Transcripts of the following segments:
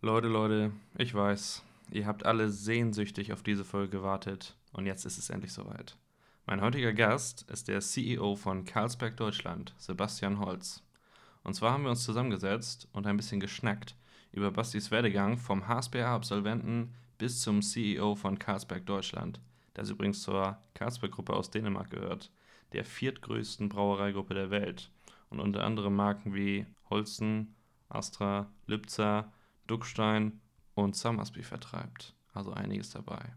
Leute, Leute, ich weiß, ihr habt alle sehnsüchtig auf diese Folge gewartet und jetzt ist es endlich soweit. Mein heutiger Gast ist der CEO von Carlsberg Deutschland, Sebastian Holz. Und zwar haben wir uns zusammengesetzt und ein bisschen geschnackt über Bastis Werdegang vom HSBA-Absolventen bis zum CEO von Carlsberg Deutschland, das übrigens zur Carlsberg-Gruppe aus Dänemark gehört, der viertgrößten Brauereigruppe der Welt und unter anderem Marken wie Holsten, Astra, Lübzer, Duckstein und Summersby vertreibt. Also einiges dabei.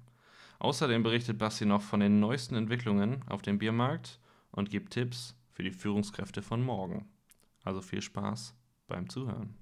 Außerdem berichtet Basti noch von den neuesten Entwicklungen auf dem Biermarkt und gibt Tipps für die Führungskräfte von morgen. Also viel Spaß beim Zuhören.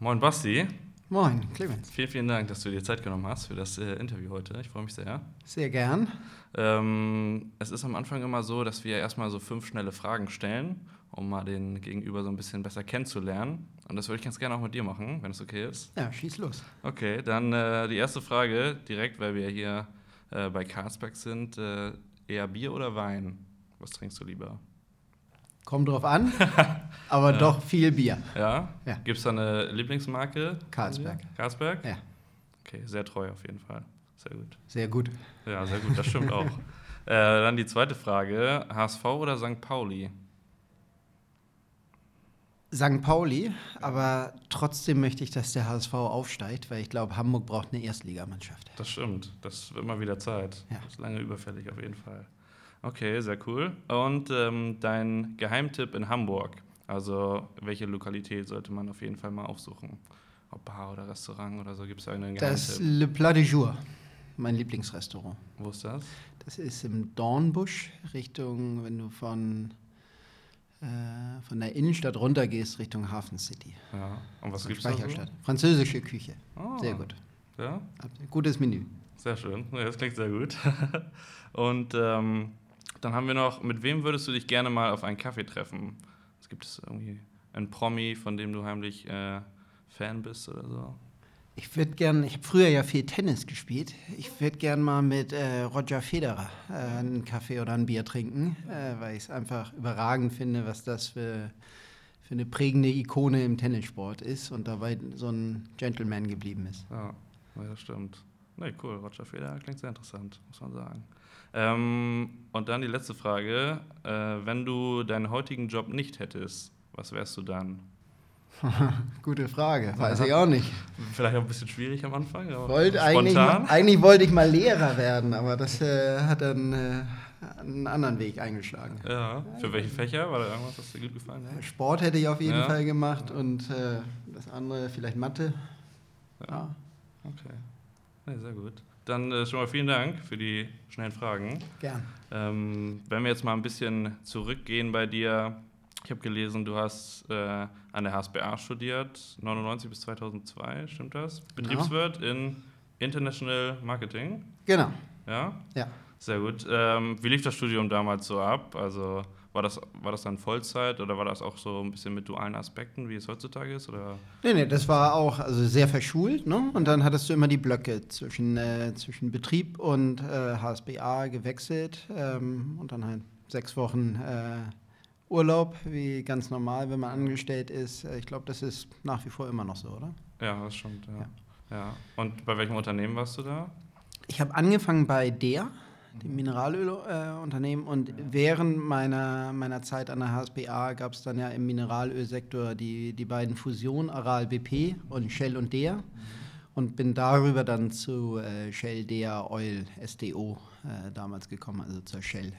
Moin Basti. Moin, Clemens. Vielen, vielen Dank, dass du dir Zeit genommen hast für das äh, Interview heute. Ich freue mich sehr. Sehr gern. Ähm, es ist am Anfang immer so, dass wir erstmal so fünf schnelle Fragen stellen, um mal den Gegenüber so ein bisschen besser kennenzulernen. Und das würde ich ganz gerne auch mit dir machen, wenn es okay ist. Ja, schieß los. Okay, dann äh, die erste Frage direkt, weil wir hier äh, bei Carlsberg sind. Äh, eher Bier oder Wein? Was trinkst du lieber? Kommt drauf an, aber ja. doch viel Bier. Ja? ja. Gibt es da eine Lieblingsmarke? Carlsberg. Carlsberg? Ja. Okay, sehr treu auf jeden Fall. Sehr gut. Sehr gut. Ja, sehr gut, das stimmt auch. Äh, dann die zweite Frage: HSV oder St. Pauli? St. Pauli, aber trotzdem möchte ich, dass der HSV aufsteigt, weil ich glaube, Hamburg braucht eine Erstligamannschaft. Das stimmt, das wird mal wieder Zeit. Ja. Das ist lange überfällig auf jeden Fall. Okay, sehr cool. Und ähm, dein Geheimtipp in Hamburg? Also, welche Lokalität sollte man auf jeden Fall mal aufsuchen? Ob Bar oder Restaurant oder so, gibt es einen Geheimtipp? Das Le Plat de Jour, mein Lieblingsrestaurant. Wo ist das? Das ist im Dornbusch, Richtung, wenn du von äh, von der Innenstadt runtergehst Richtung Hafen City. Ja. Und was gibt es da? So? Französische Küche. Oh. Sehr gut. Ja? Gutes Menü. Sehr schön. Das klingt sehr gut. Und ähm, dann haben wir noch, mit wem würdest du dich gerne mal auf einen Kaffee treffen? Es gibt es irgendwie einen Promi, von dem du heimlich äh, Fan bist oder so? Ich würde gerne, ich habe früher ja viel Tennis gespielt. Ich würde gerne mal mit äh, Roger Federer äh, einen Kaffee oder ein Bier trinken, äh, weil ich es einfach überragend finde, was das für, für eine prägende Ikone im Tennissport ist und dabei so ein Gentleman geblieben ist. Ja, das stimmt. Nee, cool. Roger Federer klingt sehr interessant, muss man sagen. Ähm, und dann die letzte Frage. Äh, wenn du deinen heutigen Job nicht hättest, was wärst du dann? Gute Frage, weiß ich auch nicht. Vielleicht auch ein bisschen schwierig am Anfang. wollte eigentlich, eigentlich, wollte ich mal Lehrer werden, aber das äh, hat dann äh, einen anderen Weg eingeschlagen. Ja, für welche Fächer? War da irgendwas, was dir gut gefallen hat? Sport hätte ich auf jeden ja. Fall gemacht und äh, das andere vielleicht Mathe. Ja. Okay, ja, sehr gut. Dann äh, schon mal vielen Dank für die schnellen Fragen. Gern. Ähm, wenn wir jetzt mal ein bisschen zurückgehen bei dir, ich habe gelesen, du hast äh, an der HSBA studiert, 99 bis 2002, stimmt das? Genau. Betriebswirt in International Marketing. Genau. Ja? Ja. Sehr gut. Ähm, wie lief das Studium damals so ab? Also war das, war das dann Vollzeit oder war das auch so ein bisschen mit dualen Aspekten, wie es heutzutage ist? Oder? Nee, nee, das war auch also sehr verschult. Ne? Und dann hattest du immer die Blöcke zwischen, äh, zwischen Betrieb und äh, HSBA gewechselt ähm, und dann halt sechs Wochen äh, Urlaub, wie ganz normal, wenn man angestellt ist. Äh, ich glaube, das ist nach wie vor immer noch so, oder? Ja, das stimmt. Ja. ja. ja. Und bei welchem Unternehmen warst du da? Ich habe angefangen bei der, dem Mineralölunternehmen. Äh, und ja. während meiner, meiner Zeit an der HSBA gab es dann ja im Mineralölsektor die, die beiden Fusionen, Aral BP und Shell und DEA. Mhm. Und bin darüber dann zu äh, Shell DEA Oil SDO äh, damals gekommen, also zur Shell.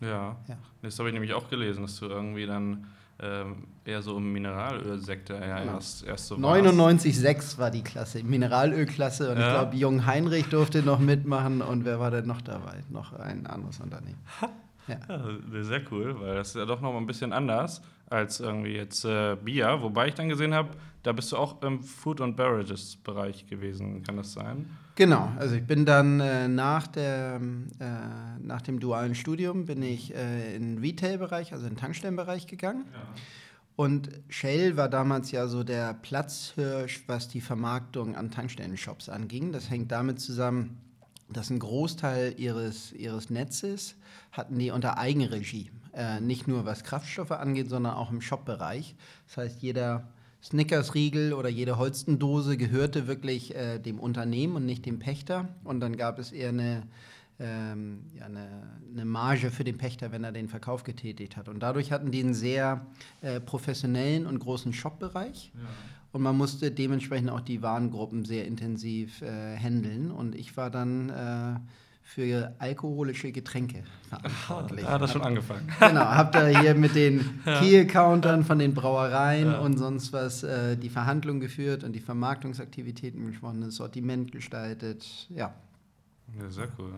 Ja. ja. Das habe ich nämlich auch gelesen, dass du irgendwie dann ähm, eher so im Mineralölsektor ja, genau. erst, erst so 99,6 war die Klasse, Mineralölklasse. Und ja. ich glaube, Jung Heinrich durfte noch mitmachen. Und wer war denn noch dabei? Noch ein anderes Unternehmen. Ja. ja. sehr cool, weil das ist ja doch noch mal ein bisschen anders als irgendwie jetzt äh, Bier. Wobei ich dann gesehen habe, da bist du auch im Food and Beverages Bereich gewesen, kann das sein? Genau, also ich bin dann äh, nach, der, äh, nach dem dualen Studium bin ich äh, in den Retail-Bereich, also in den Tankstellenbereich gegangen. Ja. Und Shell war damals ja so der Platzhirsch, was die Vermarktung an Tankstellen-Shops anging. Das hängt damit zusammen, dass ein Großteil ihres, ihres Netzes hatten die unter Eigenregie. Äh, nicht nur was Kraftstoffe angeht, sondern auch im Shop-Bereich. Das heißt, jeder Snickers-Riegel oder jede Holstendose gehörte wirklich äh, dem Unternehmen und nicht dem Pächter. Und dann gab es eher eine, ähm, ja, eine, eine, Marge für den Pächter, wenn er den Verkauf getätigt hat. Und dadurch hatten die einen sehr äh, professionellen und großen Shop-Bereich. Ja. Und man musste dementsprechend auch die Warengruppen sehr intensiv äh, handeln. Und ich war dann äh, für alkoholische Getränke verantwortlich. hat das schon angefangen. Genau, habt ihr hier mit den. Key-Countern von den Brauereien ja. und sonst was äh, die Verhandlungen geführt und die Vermarktungsaktivitäten gesprochen, das Sortiment gestaltet. Ja. Ja, sehr cool.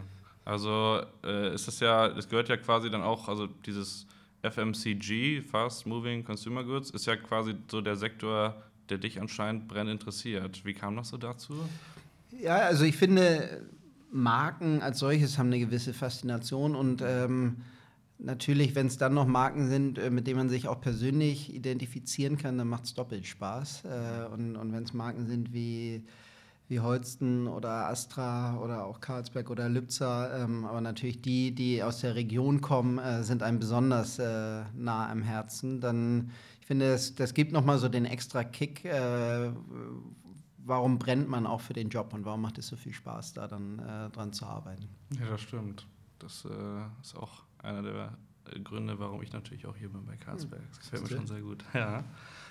Also äh, ist das ja, es gehört ja quasi dann auch, also dieses FMCG, Fast Moving Consumer Goods, ist ja quasi so der Sektor, der dich anscheinend brennend interessiert. Wie kam das so dazu? Ja, also ich finde, Marken als solches haben eine gewisse Faszination und ähm, natürlich, wenn es dann noch Marken sind, äh, mit denen man sich auch persönlich identifizieren kann, dann macht es doppelt Spaß. Äh, und und wenn es Marken sind wie wie Holsten oder Astra oder auch Karlsberg oder Lübzer. Ähm, aber natürlich die, die aus der Region kommen, äh, sind einem besonders äh, nah am Herzen. Dann, ich finde, das, das gibt nochmal so den extra Kick. Äh, warum brennt man auch für den Job und warum macht es so viel Spaß, da dann äh, dran zu arbeiten? Ja, das stimmt. Das äh, ist auch einer der Gründe, warum ich natürlich auch hier bin bei Karlsberg. Das gefällt mir schon sehr gut. Ja.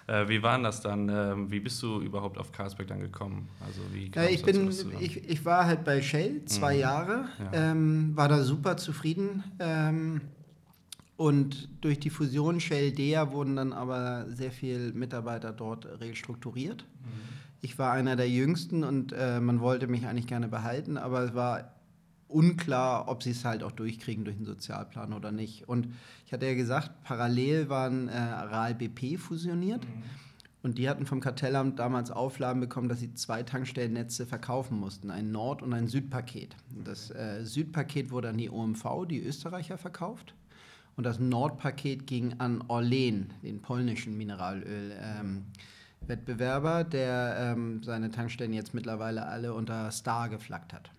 Äh, wie war das dann? Ähm, wie bist du überhaupt auf Karlsberg dann gekommen? Also wie ja, ich, bin, ich, ich war halt bei Shell zwei mhm. Jahre, ja. ähm, war da super zufrieden. Ähm, und durch die Fusion Shell-DEA wurden dann aber sehr viele Mitarbeiter dort restrukturiert. Mhm. Ich war einer der jüngsten und äh, man wollte mich eigentlich gerne behalten, aber es war unklar, ob sie es halt auch durchkriegen durch den Sozialplan oder nicht. Und ich hatte ja gesagt, parallel waren äh, Aral BP fusioniert. Mhm. Und die hatten vom Kartellamt damals Auflagen bekommen, dass sie zwei Tankstellennetze verkaufen mussten, ein Nord- und ein Südpaket. Das äh, Südpaket wurde an die OMV, die Österreicher, verkauft. Und das Nordpaket ging an Orlen, den polnischen Mineralöl-Wettbewerber, ähm, der ähm, seine Tankstellen jetzt mittlerweile alle unter Star geflaggt hat.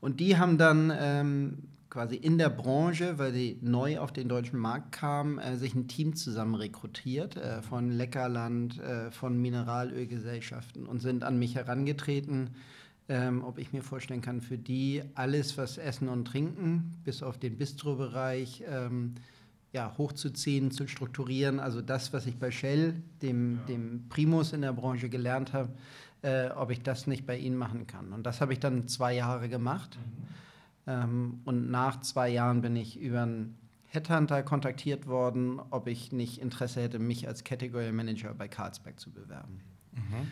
Und die haben dann ähm, quasi in der Branche, weil sie neu auf den deutschen Markt kamen, äh, sich ein Team zusammen rekrutiert äh, von Leckerland, äh, von Mineralölgesellschaften und sind an mich herangetreten, ähm, ob ich mir vorstellen kann, für die alles, was Essen und Trinken, bis auf den Bistro-Bereich, ähm, ja, hochzuziehen, zu strukturieren. Also das, was ich bei Shell, dem, ja. dem Primus in der Branche gelernt habe, äh, ob ich das nicht bei ihnen machen kann. Und das habe ich dann zwei Jahre gemacht. Mhm. Ähm, und nach zwei Jahren bin ich über einen Headhunter kontaktiert worden, ob ich nicht Interesse hätte, mich als Category Manager bei Carlsberg zu bewerben. Mhm.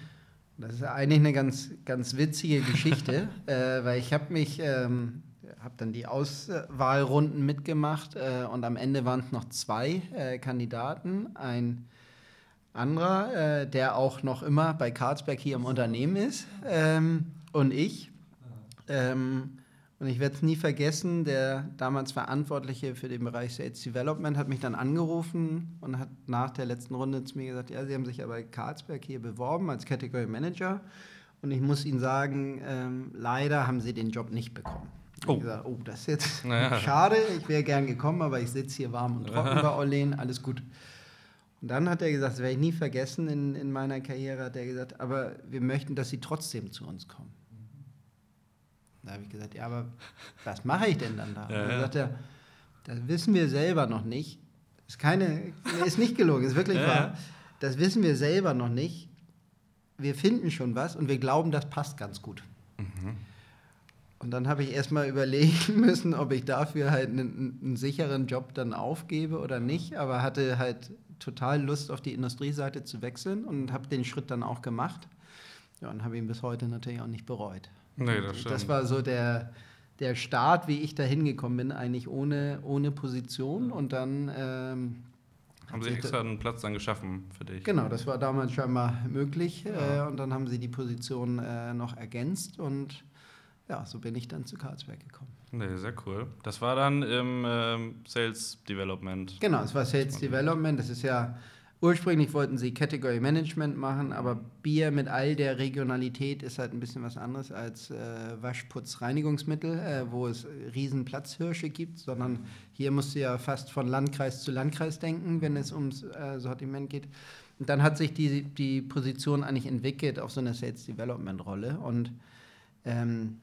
Das ist eigentlich eine ganz, ganz witzige Geschichte, äh, weil ich habe mich, ähm, habe dann die Auswahlrunden mitgemacht äh, und am Ende waren es noch zwei äh, Kandidaten. Ein anderer, äh, der auch noch immer bei Carlsberg hier im Unternehmen ist, ähm, und ich. Ähm, und ich werde es nie vergessen, der damals Verantwortliche für den Bereich Sales Development hat mich dann angerufen und hat nach der letzten Runde zu mir gesagt, ja, Sie haben sich ja bei Carlsberg hier beworben als Category Manager. Und ich muss Ihnen sagen, ähm, leider haben Sie den Job nicht bekommen. Oh. Gesagt, oh, das ist jetzt naja. schade, ich wäre gern gekommen, aber ich sitze hier warm und trocken bei Orlen, alles gut. Und dann hat er gesagt, das werde ich nie vergessen in, in meiner Karriere, hat er gesagt, aber wir möchten, dass Sie trotzdem zu uns kommen. Da habe ich gesagt, ja, aber was mache ich denn dann da? Ja, und dann sagt er, das wissen wir selber noch nicht. Ist keine, ist nicht gelogen, ist wirklich ja, wahr. Das wissen wir selber noch nicht. Wir finden schon was und wir glauben, das passt ganz gut. Mhm. Und dann habe ich erstmal überlegen müssen, ob ich dafür halt einen, einen, sicheren Job dann aufgebe oder nicht, aber hatte halt total Lust auf die Industrieseite zu wechseln und habe den Schritt dann auch gemacht. Ja, und habe ihn bis heute natürlich auch nicht bereut. Nee, das stimmt. Das war so der, der Start, wie ich da hingekommen bin, eigentlich ohne, ohne Position und dann. Ähm, haben Sie extra einen Platz dann geschaffen für dich? Genau, das war damals scheinbar möglich ja. äh, und dann haben Sie die Position äh, noch ergänzt und ja, so bin ich dann zu Karlsberg gekommen. Nee, sehr cool. Das war dann im ähm, Sales Development. Genau, es war Sales Development. Das ist ja Ursprünglich wollten sie Category Management machen, aber Bier mit all der Regionalität ist halt ein bisschen was anderes als äh, Waschputz-Reinigungsmittel, äh, wo es riesen Platzhirsche gibt, sondern hier musst du ja fast von Landkreis zu Landkreis denken, wenn es ums äh, Sortiment geht. Und dann hat sich die, die Position eigentlich entwickelt auf so eine Sales Development Rolle und ähm,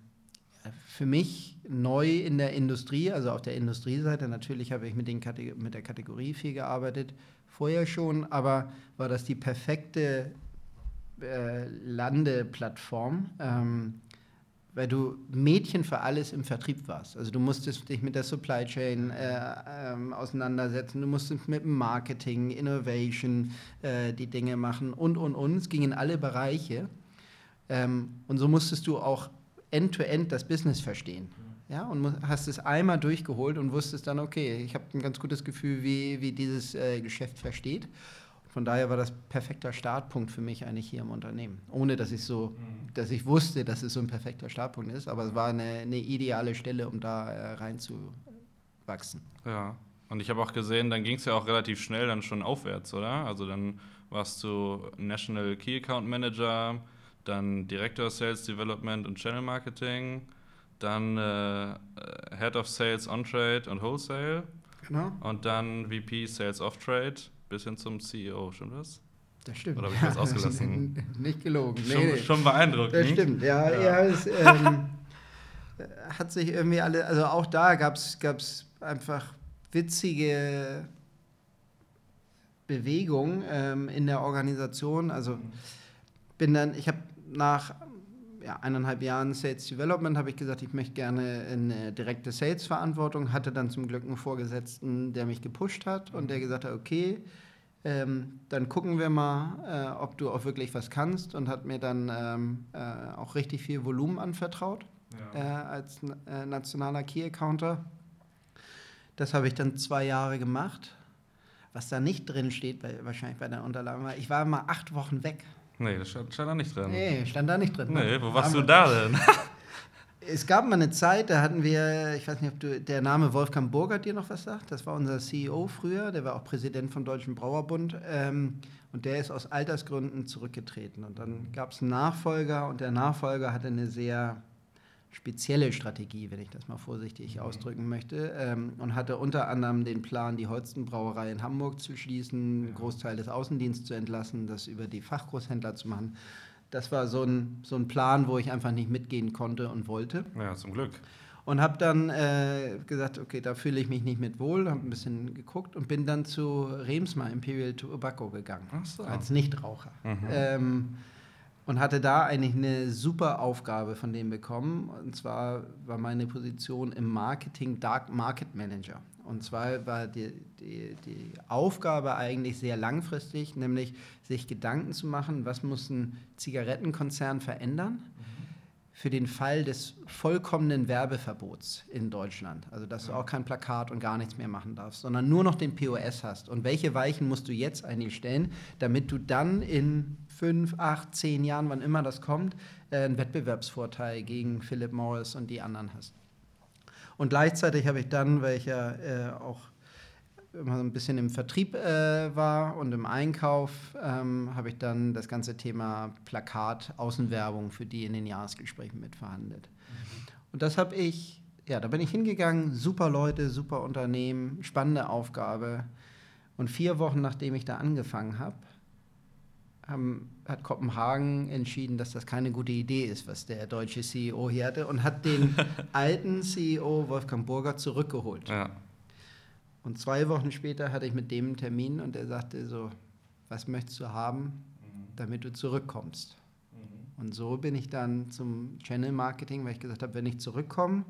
für mich neu in der Industrie, also auf der Industrieseite, natürlich habe ich mit, den mit der Kategorie viel gearbeitet, vorher schon, aber war das die perfekte äh, Landeplattform, ähm, weil du Mädchen für alles im Vertrieb warst. Also du musstest dich mit der Supply Chain äh, ähm, auseinandersetzen, du musstest mit Marketing, Innovation äh, die Dinge machen und, und, und. Es ging in alle Bereiche. Ähm, und so musstest du auch end-to-end -end das Business verstehen. Ja, und hast es einmal durchgeholt und wusstest dann, okay, ich habe ein ganz gutes Gefühl, wie, wie dieses äh, Geschäft versteht. Von daher war das perfekter Startpunkt für mich eigentlich hier im Unternehmen. Ohne dass ich so, mhm. dass ich wusste, dass es so ein perfekter Startpunkt ist, aber es war eine, eine ideale Stelle, um da äh, reinzuwachsen. Ja, und ich habe auch gesehen, dann ging es ja auch relativ schnell dann schon aufwärts, oder? Also dann warst du National Key Account Manager, dann Director Sales Development und Channel Marketing dann äh, Head of Sales On-Trade und Wholesale. Genau. Und dann VP Sales Off-Trade bis hin zum CEO, stimmt das? Das stimmt. Oder habe ich das ausgelassen? Nicht gelogen. Nee, schon, nee. schon beeindruckend. Das stimmt, ja. ja. ja es, ähm, hat sich irgendwie alle, also auch da gab es einfach witzige Bewegungen ähm, in der Organisation. Also bin dann, ich habe nach ja, eineinhalb Jahren Sales Development habe ich gesagt, ich möchte gerne eine direkte Sales-Verantwortung. Hatte dann zum Glück einen Vorgesetzten, der mich gepusht hat und der gesagt hat, okay, ähm, dann gucken wir mal, äh, ob du auch wirklich was kannst und hat mir dann ähm, äh, auch richtig viel Volumen anvertraut ja. äh, als äh, nationaler Key-Accounter. Das habe ich dann zwei Jahre gemacht. Was da nicht drin steht, bei, wahrscheinlich bei der Unterlage, war, ich war mal acht Wochen weg. Nee, das stand, stand da nicht drin. Nee, stand da nicht drin. Nee, wo warst du da denn? es gab mal eine Zeit, da hatten wir, ich weiß nicht, ob du, der Name Wolfgang Burgert dir noch was sagt. Das war unser CEO früher, der war auch Präsident vom Deutschen Brauerbund. Ähm, und der ist aus Altersgründen zurückgetreten. Und dann gab es einen Nachfolger und der Nachfolger hatte eine sehr spezielle Strategie, wenn ich das mal vorsichtig mhm. ausdrücken möchte, ähm, und hatte unter anderem den Plan, die Holstenbrauerei in Hamburg zu schließen, einen Großteil des Außendienstes zu entlassen, das über die Fachgroßhändler zu machen. Das war so ein, so ein Plan, wo ich einfach nicht mitgehen konnte und wollte. Ja, zum Glück. Und habe dann äh, gesagt, okay, da fühle ich mich nicht mit wohl, habe ein bisschen geguckt und bin dann zu Remsmar Imperial Tobacco gegangen, so. als Nichtraucher. Mhm. Ähm, und hatte da eigentlich eine super Aufgabe von dem bekommen. Und zwar war meine Position im Marketing Dark Market Manager. Und zwar war die, die, die Aufgabe eigentlich sehr langfristig, nämlich sich Gedanken zu machen, was muss ein Zigarettenkonzern verändern für den Fall des vollkommenen Werbeverbots in Deutschland. Also dass du auch kein Plakat und gar nichts mehr machen darfst, sondern nur noch den POS hast. Und welche Weichen musst du jetzt eigentlich stellen, damit du dann in fünf, acht, zehn Jahren, wann immer das kommt, äh, einen Wettbewerbsvorteil gegen Philip Morris und die anderen hast. Und gleichzeitig habe ich dann, weil ich ja äh, auch immer so ein bisschen im Vertrieb äh, war und im Einkauf, ähm, habe ich dann das ganze Thema Plakat, Außenwerbung für die in den Jahresgesprächen mitverhandelt. Mhm. Und das habe ich, ja, da bin ich hingegangen, super Leute, super Unternehmen, spannende Aufgabe. Und vier Wochen nachdem ich da angefangen habe, haben, hat Kopenhagen entschieden, dass das keine gute Idee ist, was der deutsche CEO hier hatte und hat den alten CEO Wolfgang Burger zurückgeholt. Ja. Und zwei Wochen später hatte ich mit dem einen Termin und er sagte so, was möchtest du haben, mhm. damit du zurückkommst? Mhm. Und so bin ich dann zum Channel Marketing, weil ich gesagt habe, wenn ich zurückkomme,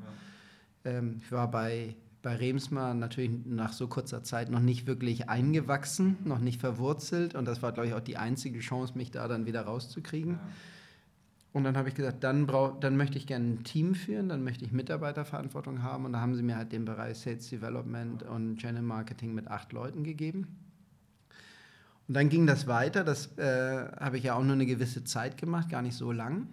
ja. ähm, ich war bei bei Remsmar natürlich nach so kurzer Zeit noch nicht wirklich eingewachsen, noch nicht verwurzelt. Und das war, glaube ich, auch die einzige Chance, mich da dann wieder rauszukriegen. Ja. Und dann habe ich gesagt, dann, brauch, dann möchte ich gerne ein Team führen, dann möchte ich Mitarbeiterverantwortung haben. Und da haben sie mir halt den Bereich Sales Development und Channel Marketing mit acht Leuten gegeben. Und dann ging das weiter. Das äh, habe ich ja auch nur eine gewisse Zeit gemacht, gar nicht so lang.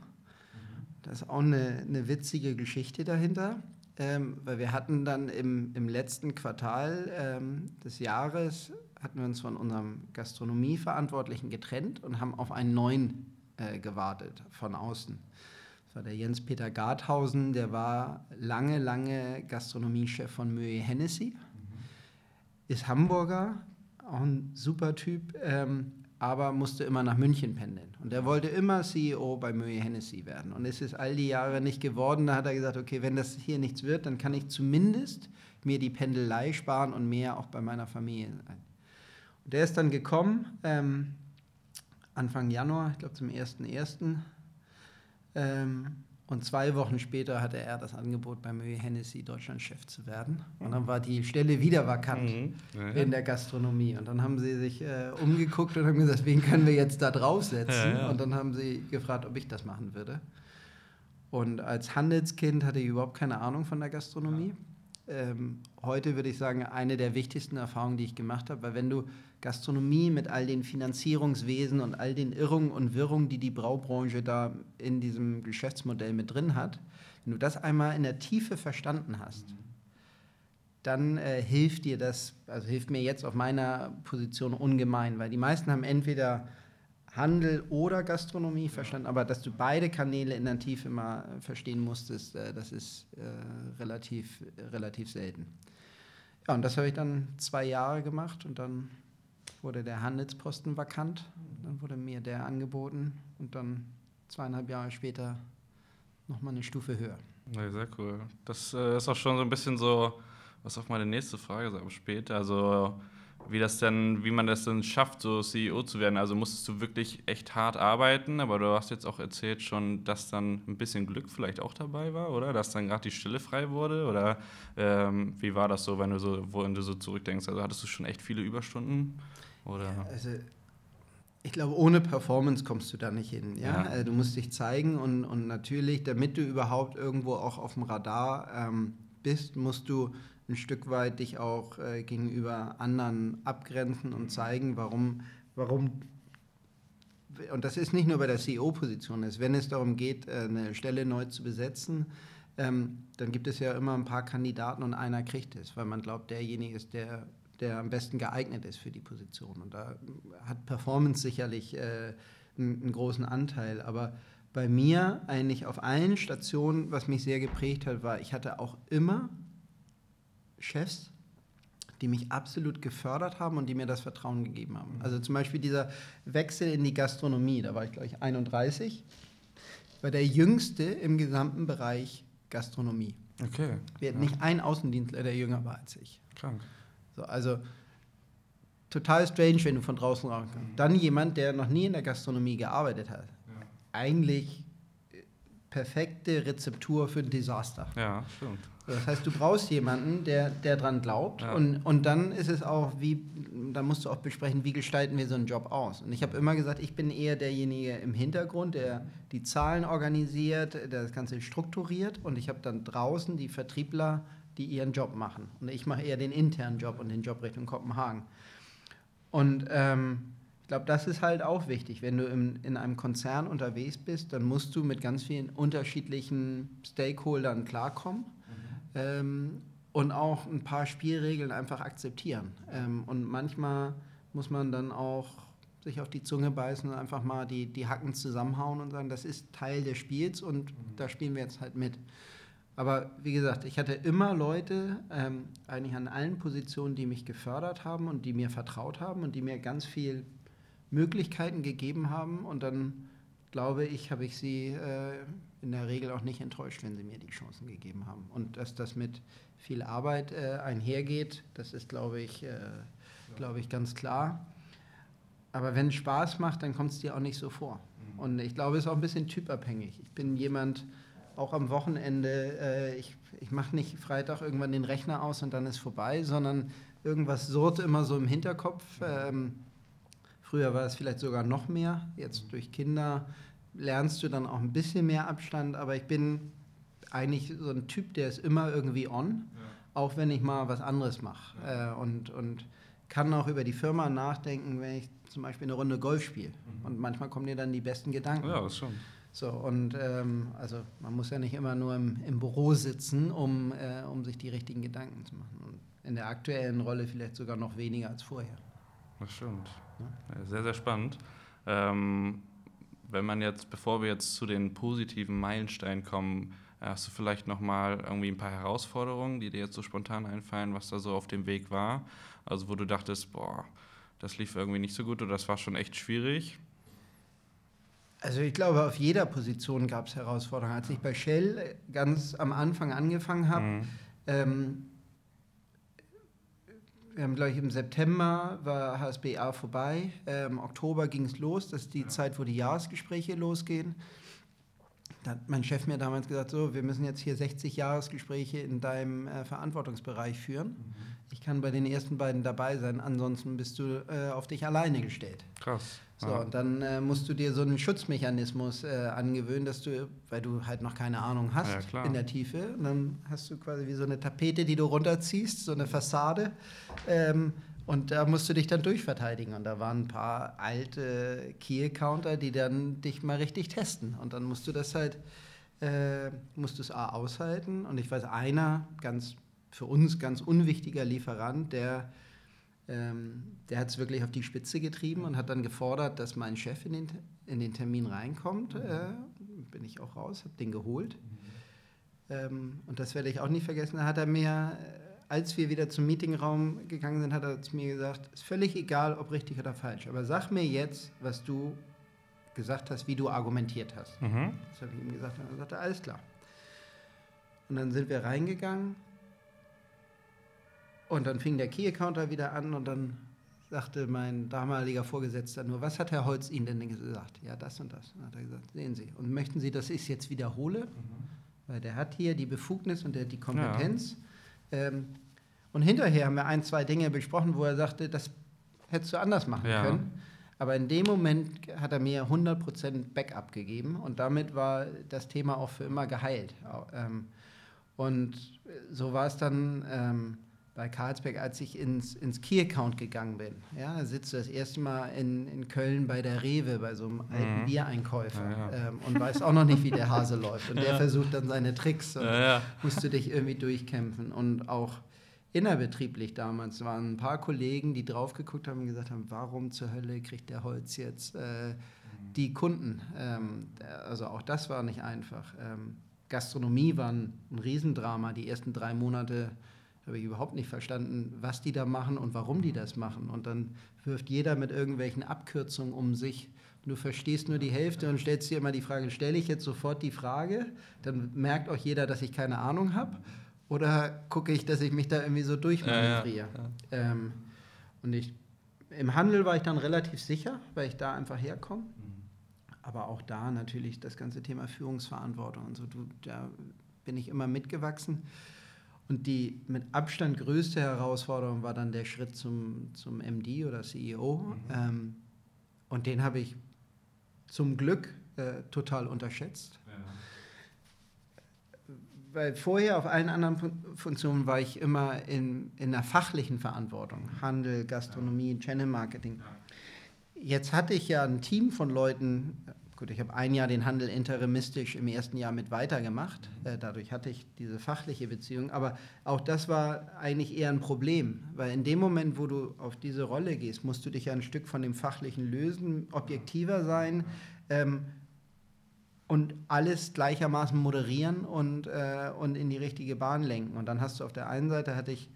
Da ist auch eine, eine witzige Geschichte dahinter. Ähm, weil wir hatten dann im, im letzten Quartal ähm, des Jahres, hatten wir uns von unserem Gastronomieverantwortlichen getrennt und haben auf einen neuen äh, gewartet von außen. Das war der Jens-Peter Garthausen, der war lange, lange Gastronomiechef von Möhe Hennessy, mhm. ist Hamburger, auch ein super Typ, ähm, aber musste immer nach München pendeln. Und er wollte immer CEO bei Moe Hennessy werden. Und es ist all die Jahre nicht geworden. Da hat er gesagt, okay, wenn das hier nichts wird, dann kann ich zumindest mir die Pendelei sparen und mehr auch bei meiner Familie sein. Und der ist dann gekommen, ähm, Anfang Januar, ich glaube zum 1.1. Ähm, und zwei Wochen später hatte er das Angebot bei Möhe Hennessy Deutschlandchef zu werden. Und dann war die Stelle wieder vakant mhm. ja, in der Gastronomie. Und dann haben sie sich äh, umgeguckt und haben gesagt, wen können wir jetzt da draufsetzen? Ja, ja. Und dann haben sie gefragt, ob ich das machen würde. Und als Handelskind hatte ich überhaupt keine Ahnung von der Gastronomie. Ähm, heute würde ich sagen, eine der wichtigsten Erfahrungen, die ich gemacht habe, weil wenn du Gastronomie mit all den Finanzierungswesen und all den Irrungen und Wirrungen, die die Braubranche da in diesem Geschäftsmodell mit drin hat, wenn du das einmal in der Tiefe verstanden hast, dann äh, hilft dir das, also hilft mir jetzt auf meiner Position ungemein, weil die meisten haben entweder Handel oder Gastronomie verstanden, aber dass du beide Kanäle in der Tiefe mal verstehen musstest, äh, das ist äh, relativ, relativ selten. Ja, und das habe ich dann zwei Jahre gemacht und dann wurde der Handelsposten vakant. Dann wurde mir der angeboten und dann zweieinhalb Jahre später nochmal eine Stufe höher. Ja, sehr cool. Das äh, ist auch schon so ein bisschen so, was auf meine nächste Frage so später. Also wie das denn, wie man das denn schafft, so CEO zu werden. Also musstest du wirklich echt hart arbeiten, aber du hast jetzt auch erzählt schon, dass dann ein bisschen Glück vielleicht auch dabei war, oder? Dass dann gerade die Stille frei wurde? Oder ähm, wie war das so, wenn du so, wohin du so zurückdenkst? Also hattest du schon echt viele Überstunden? Oder? Ja, also ich glaube, ohne Performance kommst du da nicht hin. Ja? ja. Also, du musst dich zeigen und, und natürlich, damit du überhaupt irgendwo auch auf dem Radar ähm, bist, musst du ein Stück weit dich auch äh, gegenüber anderen abgrenzen und zeigen, warum, warum und das ist nicht nur bei der CEO-Position, wenn es darum geht, äh, eine Stelle neu zu besetzen, ähm, dann gibt es ja immer ein paar Kandidaten und einer kriegt es, weil man glaubt, derjenige ist der der am besten geeignet ist für die Position. Und da hat Performance sicherlich äh, einen, einen, großen Anteil. Aber bei mir eigentlich auf allen Stationen, was mich sehr geprägt hat, war, ich hatte auch immer Chefs, die mich absolut gefördert haben und die mir das Vertrauen gegeben haben. Also zum Beispiel dieser Wechsel in die Gastronomie, da war ich, glaube ich, 31, war der jüngste im gesamten Bereich Gastronomie. Okay. Wir hatten ja. nicht einen Außendienstler, der jünger war als ich. Krank. So, also total strange, wenn du von draußen rauskommst. Mhm. Dann jemand, der noch nie in der Gastronomie gearbeitet hat. Ja. Eigentlich äh, perfekte Rezeptur für ein Desaster. Ja, stimmt. Das heißt, du brauchst jemanden, der, der dran glaubt. Ja. Und, und dann ist es auch, wie, da musst du auch besprechen, wie gestalten wir so einen Job aus. Und ich habe immer gesagt, ich bin eher derjenige im Hintergrund, der die Zahlen organisiert, der das Ganze strukturiert. Und ich habe dann draußen die Vertriebler, die ihren Job machen. Und ich mache eher den internen Job und den Job Richtung Kopenhagen. Und ähm, ich glaube, das ist halt auch wichtig. Wenn du im, in einem Konzern unterwegs bist, dann musst du mit ganz vielen unterschiedlichen Stakeholdern klarkommen. Ähm, und auch ein paar Spielregeln einfach akzeptieren. Ähm, und manchmal muss man dann auch sich auf die Zunge beißen und einfach mal die, die Hacken zusammenhauen und sagen, das ist Teil des Spiels und mhm. da spielen wir jetzt halt mit. Aber wie gesagt, ich hatte immer Leute, ähm, eigentlich an allen Positionen, die mich gefördert haben und die mir vertraut haben und die mir ganz viel Möglichkeiten gegeben haben. Und dann glaube ich, habe ich sie äh, in der Regel auch nicht enttäuscht, wenn sie mir die Chancen gegeben haben. Und dass das mit viel Arbeit äh, einhergeht, das ist, glaube ich, äh, glaube ich, ganz klar. Aber wenn es Spaß macht, dann kommt es dir auch nicht so vor. Mhm. Und ich glaube, es ist auch ein bisschen typabhängig. Ich bin jemand, auch am Wochenende, äh, ich, ich mache nicht Freitag irgendwann den Rechner aus und dann ist vorbei, sondern irgendwas surrt immer so im Hinterkopf. Ähm, früher war es vielleicht sogar noch mehr. Jetzt durch Kinder lernst du dann auch ein bisschen mehr Abstand, aber ich bin eigentlich so ein Typ, der ist immer irgendwie on, ja. auch wenn ich mal was anderes mache. Ja. Äh, und, und kann auch über die Firma nachdenken, wenn ich zum Beispiel eine Runde Golf spiele. Mhm. Und manchmal kommen dir dann die besten Gedanken. Ja, das schon. So, und ähm, also man muss ja nicht immer nur im, im Büro sitzen, um, äh, um sich die richtigen Gedanken zu machen. Und in der aktuellen Rolle vielleicht sogar noch weniger als vorher. Das stimmt. Ja. Sehr, sehr spannend. Ähm, wenn man jetzt, bevor wir jetzt zu den positiven Meilensteinen kommen, hast du vielleicht noch mal irgendwie ein paar Herausforderungen, die dir jetzt so spontan einfallen, was da so auf dem Weg war? Also wo du dachtest, boah, das lief irgendwie nicht so gut oder das war schon echt schwierig? Also ich glaube, auf jeder Position gab es Herausforderungen. Als ich bei Shell ganz am Anfang angefangen habe, mhm. ähm, wir haben, glaube ich, im September war HSBA vorbei. Im ähm, Oktober ging es los. Das ist die ja. Zeit, wo die Jahresgespräche losgehen. Da hat mein Chef mir damals gesagt, so, wir müssen jetzt hier 60 Jahresgespräche in deinem äh, Verantwortungsbereich führen. Mhm. Ich kann bei den ersten beiden dabei sein, ansonsten bist du äh, auf dich alleine gestellt. Krass. So, ja. und dann äh, musst du dir so einen Schutzmechanismus äh, angewöhnen, dass du, weil du halt noch keine Ahnung hast ja, in der Tiefe, und dann hast du quasi wie so eine Tapete, die du runterziehst, so eine Fassade. Ähm, und da musst du dich dann durchverteidigen. Und da waren ein paar alte Key-Counter, die dann dich mal richtig testen. Und dann musst du das halt, äh, musst du es A aushalten. Und ich weiß, einer, ganz für uns ganz unwichtiger Lieferant, der ähm, der hat es wirklich auf die Spitze getrieben und hat dann gefordert, dass mein Chef in den, in den Termin reinkommt. Mhm. Äh, bin ich auch raus, habe den geholt. Mhm. Ähm, und das werde ich auch nicht vergessen. Da hat er mir, als wir wieder zum Meetingraum gegangen sind, hat er zu mir gesagt, ist völlig egal, ob richtig oder falsch, aber sag mir jetzt, was du gesagt hast, wie du argumentiert hast. Mhm. Das habe ich ihm gesagt und er sagte, alles klar. Und dann sind wir reingegangen und dann fing der Key-Accounter wieder an und dann sagte mein damaliger Vorgesetzter nur, was hat Herr Holz Ihnen denn gesagt? Ja, das und das. Dann hat er gesagt, sehen Sie. Und möchten Sie, dass ich es jetzt wiederhole? Mhm. Weil der hat hier die Befugnis und der die Kompetenz. Ja. Ähm, und hinterher haben wir ein, zwei Dinge besprochen, wo er sagte, das hättest du anders machen ja. können. Aber in dem Moment hat er mir 100% Backup gegeben und damit war das Thema auch für immer geheilt. Ähm, und so war es dann ähm, bei Karlsberg, als ich ins, ins Key-Account gegangen bin. Ja, da sitzt du das erste Mal in, in Köln bei der Rewe, bei so einem mhm. alten Biereinkäufer ja, ja. Ähm, und weiß auch noch nicht, wie der Hase läuft. Und der versucht dann seine Tricks und musst du dich irgendwie durchkämpfen. Und auch innerbetrieblich damals waren ein paar Kollegen, die drauf geguckt haben und gesagt haben, warum zur Hölle kriegt der Holz jetzt äh, die Kunden? Ähm, also auch das war nicht einfach. Ähm, Gastronomie war ein, ein Riesendrama, die ersten drei Monate habe ich überhaupt nicht verstanden, was die da machen und warum die das machen. Und dann wirft jeder mit irgendwelchen Abkürzungen um sich. Du verstehst nur die Hälfte und stellst dir immer die Frage, stelle ich jetzt sofort die Frage, dann merkt auch jeder, dass ich keine Ahnung habe. Oder gucke ich, dass ich mich da irgendwie so durchmanövriere. Ja, ja, ja. ähm, und ich, im Handel war ich dann relativ sicher, weil ich da einfach herkomme. Mhm. Aber auch da natürlich das ganze Thema Führungsverantwortung und so, du, da bin ich immer mitgewachsen. Und die mit Abstand größte Herausforderung war dann der Schritt zum, zum MD oder CEO. Mhm. Ähm, und den habe ich zum Glück äh, total unterschätzt. Ja. Weil vorher auf allen anderen Funktionen war ich immer in, in einer fachlichen Verantwortung. Handel, Gastronomie, ja. Channel Marketing. Ja. Jetzt hatte ich ja ein Team von Leuten, Gut, ich habe ein Jahr den Handel interimistisch im ersten Jahr mit weitergemacht. Äh, dadurch hatte ich diese fachliche Beziehung. Aber auch das war eigentlich eher ein Problem, weil in dem Moment, wo du auf diese Rolle gehst, musst du dich ja ein Stück von dem Fachlichen lösen, objektiver sein ähm, und alles gleichermaßen moderieren und, äh, und in die richtige Bahn lenken. Und dann hast du auf der einen Seite hatte ich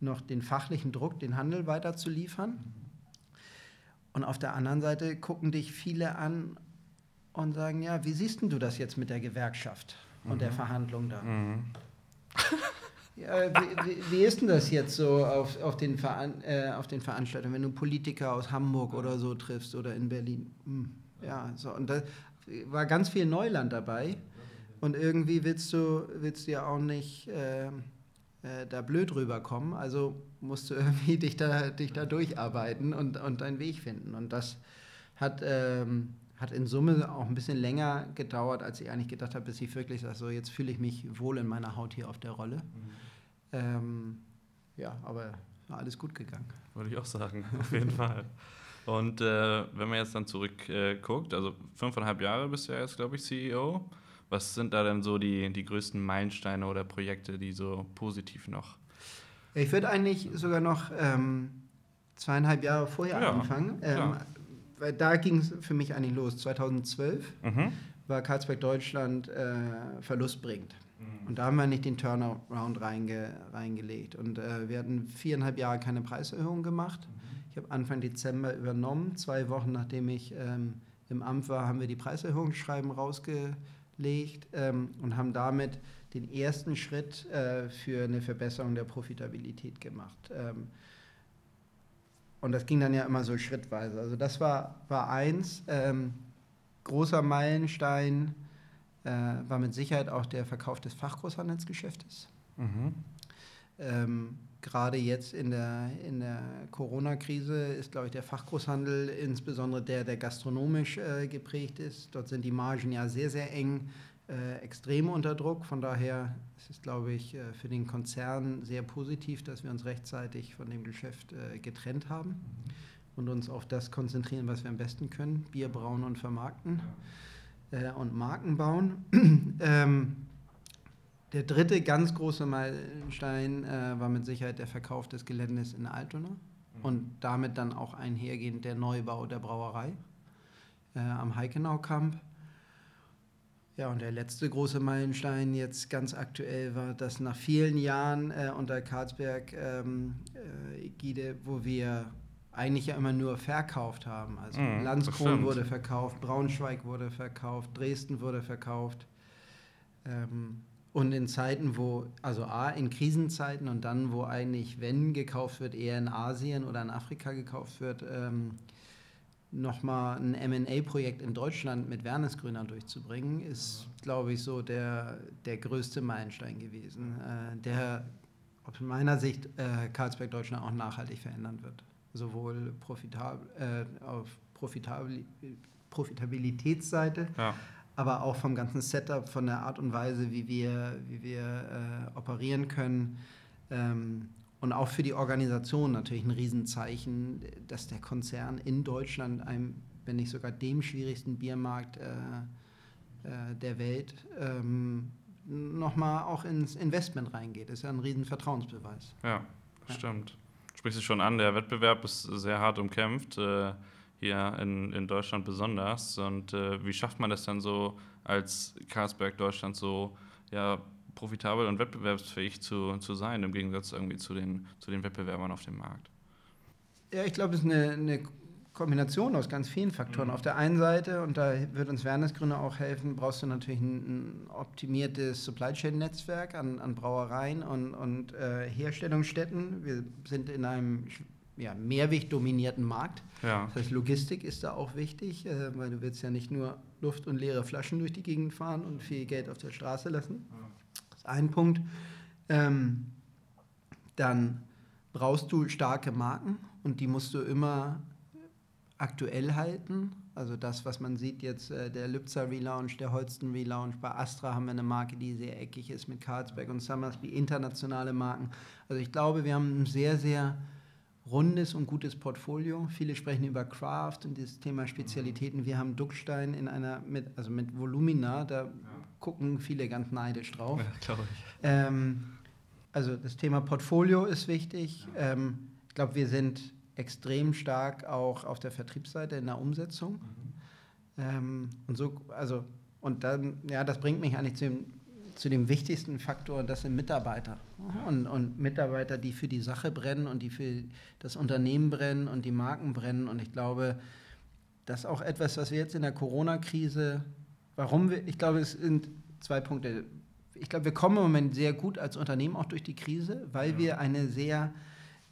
noch den fachlichen Druck, den Handel weiterzuliefern. Und auf der anderen Seite gucken dich viele an und sagen, ja, wie siehst du das jetzt mit der Gewerkschaft und mhm. der Verhandlung da? Mhm. ja, wie, wie, wie, ist denn das jetzt so auf, auf, den Veran äh, auf den Veranstaltungen, wenn du Politiker aus Hamburg oder so triffst oder in Berlin? Hm. Ja, so, und da war ganz viel Neuland dabei. Und irgendwie willst du, willst du ja auch nicht äh, äh, da blöd rüberkommen. Also musst du irgendwie dich da, dich da durcharbeiten und, und deinen Weg finden. Und das hat ähm, hat in Summe auch ein bisschen länger gedauert, als ich eigentlich gedacht habe, bis ich wirklich sage, so jetzt fühle ich mich wohl in meiner Haut hier auf der Rolle. Mhm. Ähm, ja, aber alles gut gegangen. Würde ich auch sagen, auf jeden Fall. Und äh, wenn man jetzt dann zurückguckt, äh, also fünfeinhalb Jahre bist du ja jetzt, glaube ich, CEO. Was sind da denn so die, die größten Meilensteine oder Projekte, die so positiv noch? Ich würde eigentlich sogar noch ähm, zweieinhalb Jahre vorher ja, anfangen. Ähm, da ging es für mich eigentlich los. 2012 mhm. war Karlsberg Deutschland äh, verlustbringend. Mhm. Und da haben wir nicht den Turnaround reinge, reingelegt. Und äh, wir hatten viereinhalb Jahre keine Preiserhöhung gemacht. Mhm. Ich habe Anfang Dezember übernommen. Zwei Wochen nachdem ich ähm, im Amt war, haben wir die Preiserhöhungsschreiben rausgelegt ähm, und haben damit den ersten Schritt äh, für eine Verbesserung der Profitabilität gemacht. Ähm, und das ging dann ja immer so schrittweise. Also das war, war eins. Ähm, großer Meilenstein äh, war mit Sicherheit auch der Verkauf des Fachgroßhandelsgeschäftes. Mhm. Ähm, Gerade jetzt in der, in der Corona-Krise ist, glaube ich, der Fachgroßhandel, insbesondere der, der gastronomisch äh, geprägt ist. Dort sind die Margen ja sehr, sehr eng äh, extrem unter Druck. Von daher ist es, glaube ich, äh, für den Konzern sehr positiv, dass wir uns rechtzeitig von dem Geschäft äh, getrennt haben und uns auf das konzentrieren, was wir am besten können: Bier brauen und vermarkten und Marken bauen. ähm, der dritte ganz große Meilenstein war mit Sicherheit der Verkauf des Geländes in Altona mhm. und damit dann auch einhergehend der Neubau der Brauerei am Heikenau-Kamp. Ja, und der letzte große Meilenstein jetzt ganz aktuell war, dass nach vielen Jahren äh, unter Karlsberg ähm, äh, Gide, wo wir eigentlich ja immer nur verkauft haben. Also mm, Landskron wurde verkauft, Braunschweig wurde verkauft, Dresden wurde verkauft. Ähm, und in Zeiten, wo, also A, in Krisenzeiten und dann, wo eigentlich, wenn gekauft wird, eher in Asien oder in Afrika gekauft wird, ähm, nochmal ein MA-Projekt in Deutschland mit Wernesgrüner durchzubringen, ist, glaube ich, so der, der größte Meilenstein gewesen, äh, der aus meiner Sicht äh, Karlsberg Deutschland auch nachhaltig verändern wird. Sowohl profitab äh, auf Profitabili Profitabilitätsseite, ja. aber auch vom ganzen Setup, von der Art und Weise, wie wir, wie wir äh, operieren können. Ähm, und auch für die Organisation natürlich ein Riesenzeichen, dass der Konzern in Deutschland einem, wenn nicht sogar dem schwierigsten Biermarkt äh, äh, der Welt, ähm, nochmal auch ins Investment reingeht. Das ist ja ein riesen Vertrauensbeweis. Ja, ja. stimmt. Sprichst du schon an, der Wettbewerb ist sehr hart umkämpft, äh, hier in, in Deutschland besonders. Und äh, wie schafft man das dann so als Carlsberg Deutschland so ja, profitabel und wettbewerbsfähig zu, zu sein, im Gegensatz irgendwie zu den, zu den Wettbewerbern auf dem Markt? Ja, ich glaube, es ist eine, eine Kombination aus ganz vielen Faktoren. Mhm. Auf der einen Seite, und da wird uns Wernesgründer auch helfen, brauchst du natürlich ein, ein optimiertes Supply Chain Netzwerk an, an Brauereien und, und äh, Herstellungsstätten. Wir sind in einem ja, Mehrweg dominierten Markt. Ja. Das heißt, Logistik ist da auch wichtig, äh, weil du willst ja nicht nur Luft und leere Flaschen durch die Gegend fahren und viel Geld auf der Straße lassen. Ja ein Punkt. Ähm, dann brauchst du starke Marken und die musst du immer aktuell halten. Also das, was man sieht jetzt, äh, der Lübzer Relaunch, der Holsten Relaunch. Bei Astra haben wir eine Marke, die sehr eckig ist mit Carlsberg und Summersby, internationale Marken. Also ich glaube, wir haben ein sehr, sehr rundes und gutes Portfolio. Viele sprechen über Craft und das Thema Spezialitäten. Wir haben Duckstein in einer, mit, also mit Volumina, da gucken viele ganz neidisch drauf. Ja, glaube ich. Ähm, also das Thema Portfolio ist wichtig. Ähm, ich glaube, wir sind extrem stark auch auf der Vertriebsseite in der Umsetzung. Mhm. Ähm, und so, also, und dann, ja, das bringt mich eigentlich zu dem, zu dem wichtigsten Faktor, das sind Mitarbeiter. Und, und Mitarbeiter, die für die Sache brennen und die für das Unternehmen brennen und die Marken brennen. Und ich glaube, das ist auch etwas, was wir jetzt in der Corona-Krise Warum wir, ich glaube, es sind zwei Punkte. Ich glaube, wir kommen im Moment sehr gut als Unternehmen auch durch die Krise, weil ja. wir eine sehr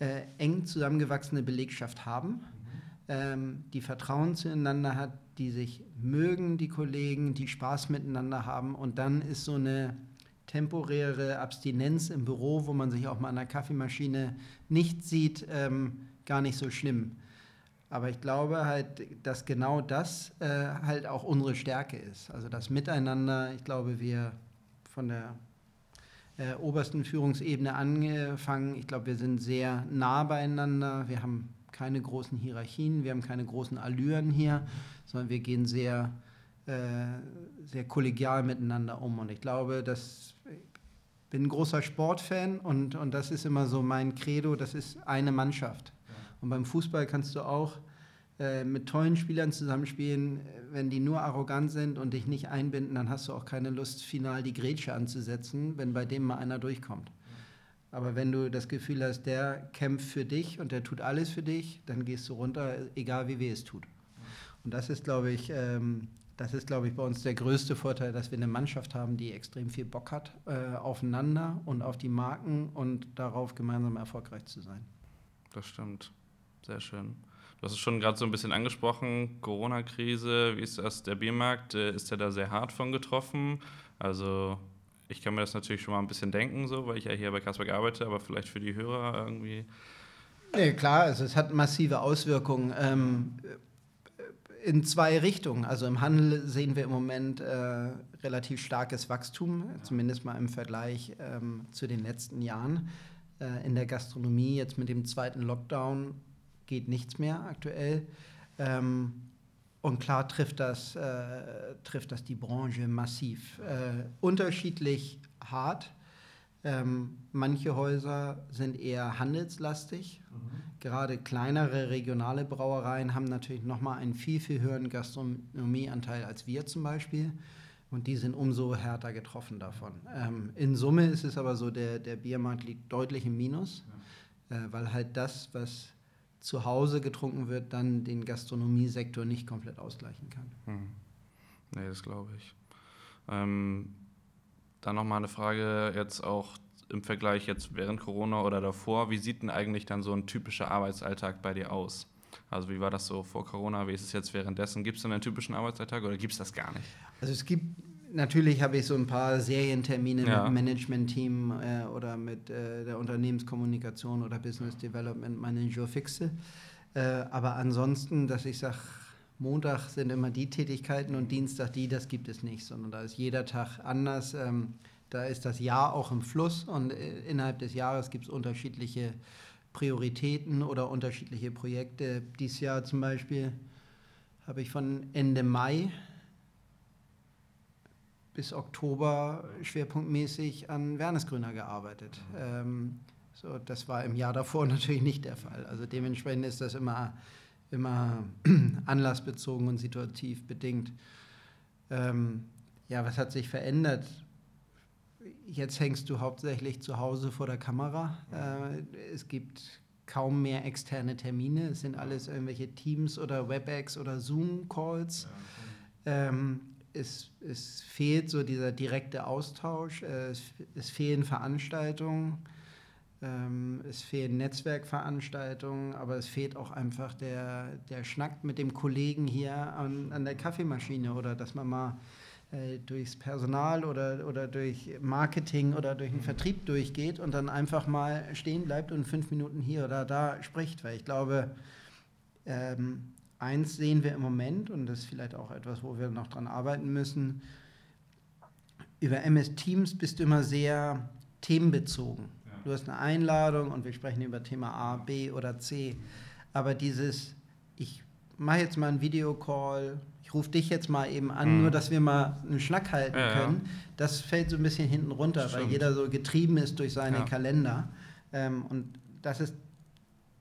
äh, eng zusammengewachsene Belegschaft haben, mhm. ähm, die Vertrauen zueinander hat, die sich mögen, die Kollegen, die Spaß miteinander haben. Und dann ist so eine temporäre Abstinenz im Büro, wo man sich auch mal an der Kaffeemaschine nicht sieht, ähm, gar nicht so schlimm. Aber ich glaube halt, dass genau das äh, halt auch unsere Stärke ist. Also das Miteinander, ich glaube, wir von der äh, obersten Führungsebene angefangen, ich glaube, wir sind sehr nah beieinander. Wir haben keine großen Hierarchien, wir haben keine großen Allüren hier, sondern wir gehen sehr, äh, sehr kollegial miteinander um. Und ich glaube, dass ich bin ein großer Sportfan und, und das ist immer so mein Credo, das ist eine Mannschaft. Und beim Fußball kannst du auch äh, mit tollen Spielern zusammenspielen. Wenn die nur arrogant sind und dich nicht einbinden, dann hast du auch keine Lust, final die Grätsche anzusetzen, wenn bei dem mal einer durchkommt. Aber wenn du das Gefühl hast, der kämpft für dich und der tut alles für dich, dann gehst du runter, egal wie weh es tut. Und das ist, glaube ich, ähm, das ist, glaube ich, bei uns der größte Vorteil, dass wir eine Mannschaft haben, die extrem viel Bock hat äh, aufeinander und auf die Marken und darauf gemeinsam erfolgreich zu sein. Das stimmt. Sehr schön. Du hast es schon gerade so ein bisschen angesprochen, Corona-Krise, wie ist das, der Biermarkt, äh, ist der da sehr hart von getroffen? Also ich kann mir das natürlich schon mal ein bisschen denken, so, weil ich ja hier bei Kasper arbeite, aber vielleicht für die Hörer irgendwie. Nee, klar, also es hat massive Auswirkungen. Ähm, in zwei Richtungen. Also im Handel sehen wir im Moment äh, relativ starkes Wachstum, zumindest mal im Vergleich ähm, zu den letzten Jahren. Äh, in der Gastronomie jetzt mit dem zweiten Lockdown geht nichts mehr aktuell. Ähm, und klar trifft das, äh, trifft das die Branche massiv. Äh, unterschiedlich hart. Ähm, manche Häuser sind eher handelslastig. Mhm. Gerade kleinere regionale Brauereien haben natürlich nochmal einen viel, viel höheren Gastronomieanteil als wir zum Beispiel. Und die sind umso härter getroffen davon. Ähm, in Summe ist es aber so, der, der Biermarkt liegt deutlich im Minus, ja. äh, weil halt das, was zu Hause getrunken wird, dann den Gastronomiesektor nicht komplett ausgleichen kann. Hm. Nee, das glaube ich. Ähm, dann nochmal eine Frage jetzt auch im Vergleich jetzt während Corona oder davor. Wie sieht denn eigentlich dann so ein typischer Arbeitsalltag bei dir aus? Also wie war das so vor Corona? Wie ist es jetzt währenddessen? Gibt es denn einen typischen Arbeitsalltag oder gibt es das gar nicht? Also es gibt natürlich habe ich so ein paar Serientermine ja. mit dem Management-Team äh, oder mit äh, der Unternehmenskommunikation oder Business Development Manager fixe. Äh, aber ansonsten, dass ich sage, Montag sind immer die Tätigkeiten und Dienstag die, das gibt es nicht, sondern da ist jeder Tag anders. Ähm, da ist das Jahr auch im Fluss und äh, innerhalb des Jahres gibt es unterschiedliche Prioritäten oder unterschiedliche Projekte. Dieses Jahr zum Beispiel habe ich von Ende Mai bis Oktober schwerpunktmäßig an Wernesgrüner gearbeitet. Ähm, so, das war im Jahr davor natürlich nicht der Fall. Also dementsprechend ist das immer, immer anlassbezogen und situativ bedingt. Ähm, ja, was hat sich verändert? Jetzt hängst du hauptsächlich zu Hause vor der Kamera. Äh, es gibt kaum mehr externe Termine. Es sind alles irgendwelche Teams oder WebEx oder Zoom-Calls. Ja, ähm, es, es fehlt so dieser direkte Austausch, äh, es, es fehlen Veranstaltungen, ähm, es fehlen Netzwerkveranstaltungen, aber es fehlt auch einfach der, der Schnack mit dem Kollegen hier an, an der Kaffeemaschine oder dass man mal äh, durchs Personal oder, oder durch Marketing oder durch den Vertrieb durchgeht und dann einfach mal stehen bleibt und fünf Minuten hier oder da spricht, weil ich glaube, ähm, eins sehen wir im Moment, und das ist vielleicht auch etwas, wo wir noch dran arbeiten müssen, über MS Teams bist du immer sehr themenbezogen. Ja. Du hast eine Einladung und wir sprechen über Thema A, B oder C. Aber dieses, ich mache jetzt mal einen Videocall, ich rufe dich jetzt mal eben an, mhm. nur dass wir mal einen Schnack halten ja, können, ja. das fällt so ein bisschen hinten runter, Stimmt. weil jeder so getrieben ist durch seine Kalender. Ähm, und das ist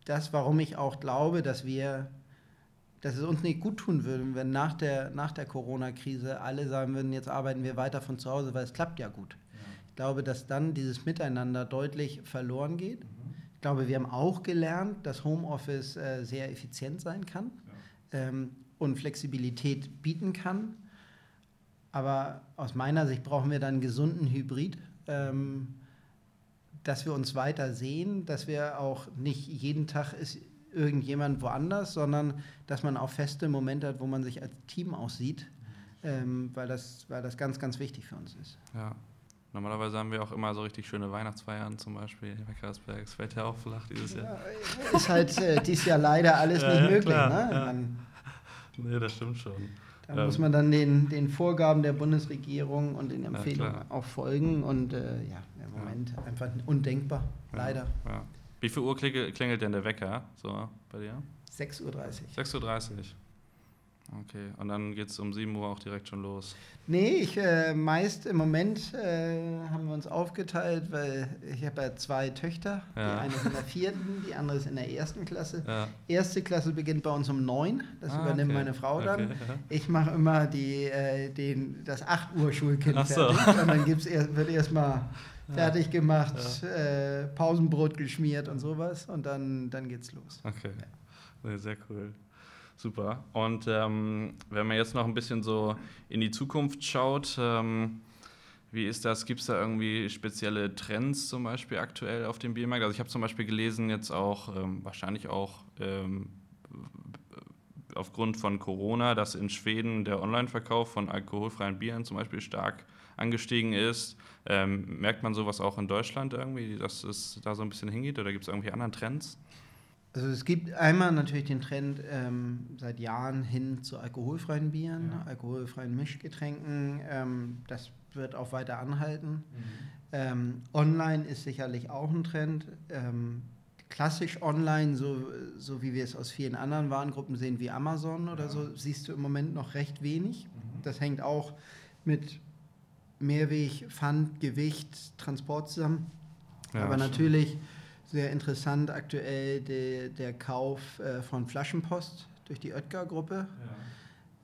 das, warum ich auch glaube, dass wir dass es uns nicht gut tun würde, wenn nach der, nach der Corona-Krise alle sagen würden, jetzt arbeiten wir weiter von zu Hause, weil es klappt ja gut. Ja. Ich glaube, dass dann dieses Miteinander deutlich verloren geht. Mhm. Ich glaube, wir haben auch gelernt, dass Homeoffice äh, sehr effizient sein kann ja. ähm, und Flexibilität bieten kann. Aber aus meiner Sicht brauchen wir dann einen gesunden Hybrid. Ähm, dass wir uns weiter sehen, dass wir auch nicht jeden Tag ist irgendjemand woanders, sondern dass man auch feste Momente hat, wo man sich als Team aussieht, ähm, weil, das, weil das ganz, ganz wichtig für uns ist. Ja. Normalerweise haben wir auch immer so richtig schöne Weihnachtsfeiern, zum Beispiel bei Karlsberg. Es fällt ja auch flach dieses Jahr. Ja, ist halt äh, dieses Jahr leider alles ja, nicht möglich. Klar, ne? Nee, das stimmt schon. Da ähm, muss man dann den, den Vorgaben der Bundesregierung und den Empfehlungen auch folgen. Und äh, ja, im Moment einfach undenkbar, leider. Ja, Wie viel Uhr klingelt denn der Wecker so bei dir? 6.30 Uhr. 6.30 Uhr. Okay, und dann geht es um 7 Uhr auch direkt schon los. Nee, ich äh, meist im Moment äh, haben wir uns aufgeteilt, weil ich habe ja zwei Töchter. Ja. Die eine ist in der vierten, die andere ist in der ersten Klasse. Ja. Erste Klasse beginnt bei uns um neun, das ah, übernimmt okay. meine Frau dann. Okay, ja. Ich mache immer die, äh, den, das 8 Uhr Schulkind so. fertig. Und dann gibt's erst, wird erstmal fertig gemacht, äh, Pausenbrot geschmiert und sowas und dann, dann geht's los. Okay, sehr cool. Super. Und ähm, wenn man jetzt noch ein bisschen so in die Zukunft schaut, ähm, wie ist das? Gibt es da irgendwie spezielle Trends zum Beispiel aktuell auf dem Biermarkt? Also ich habe zum Beispiel gelesen, jetzt auch ähm, wahrscheinlich auch ähm, aufgrund von Corona, dass in Schweden der Online-Verkauf von alkoholfreien Bieren zum Beispiel stark angestiegen ist. Ähm, merkt man sowas auch in Deutschland irgendwie, dass es da so ein bisschen hingeht oder gibt es irgendwie anderen Trends? Also es gibt einmal natürlich den Trend ähm, seit Jahren hin zu alkoholfreien Bieren, ja. alkoholfreien Mischgetränken. Ähm, das wird auch weiter anhalten. Mhm. Ähm, online ist sicherlich auch ein Trend. Ähm, klassisch online, so, so wie wir es aus vielen anderen Warengruppen sehen, wie Amazon oder ja. so, siehst du im Moment noch recht wenig. Mhm. Das hängt auch mit Mehrweg, Pfand, Gewicht, Transport zusammen. Ja, Aber natürlich sehr interessant aktuell de, der Kauf äh, von Flaschenpost durch die Oetker-Gruppe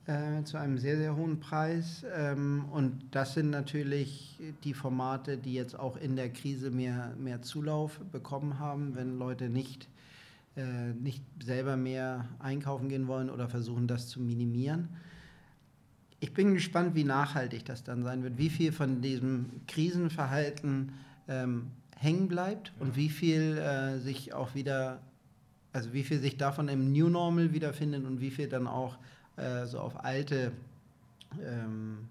ja. äh, zu einem sehr, sehr hohen Preis. Ähm, und das sind natürlich die Formate, die jetzt auch in der Krise mehr, mehr Zulauf bekommen haben, wenn Leute nicht, äh, nicht selber mehr einkaufen gehen wollen oder versuchen, das zu minimieren. Ich bin gespannt, wie nachhaltig das dann sein wird, wie viel von diesem Krisenverhalten ähm, hängen bleibt und wie viel äh, sich auch wieder, also wie viel sich davon im New Normal wiederfindet und wie viel dann auch äh, so auf alte, ähm,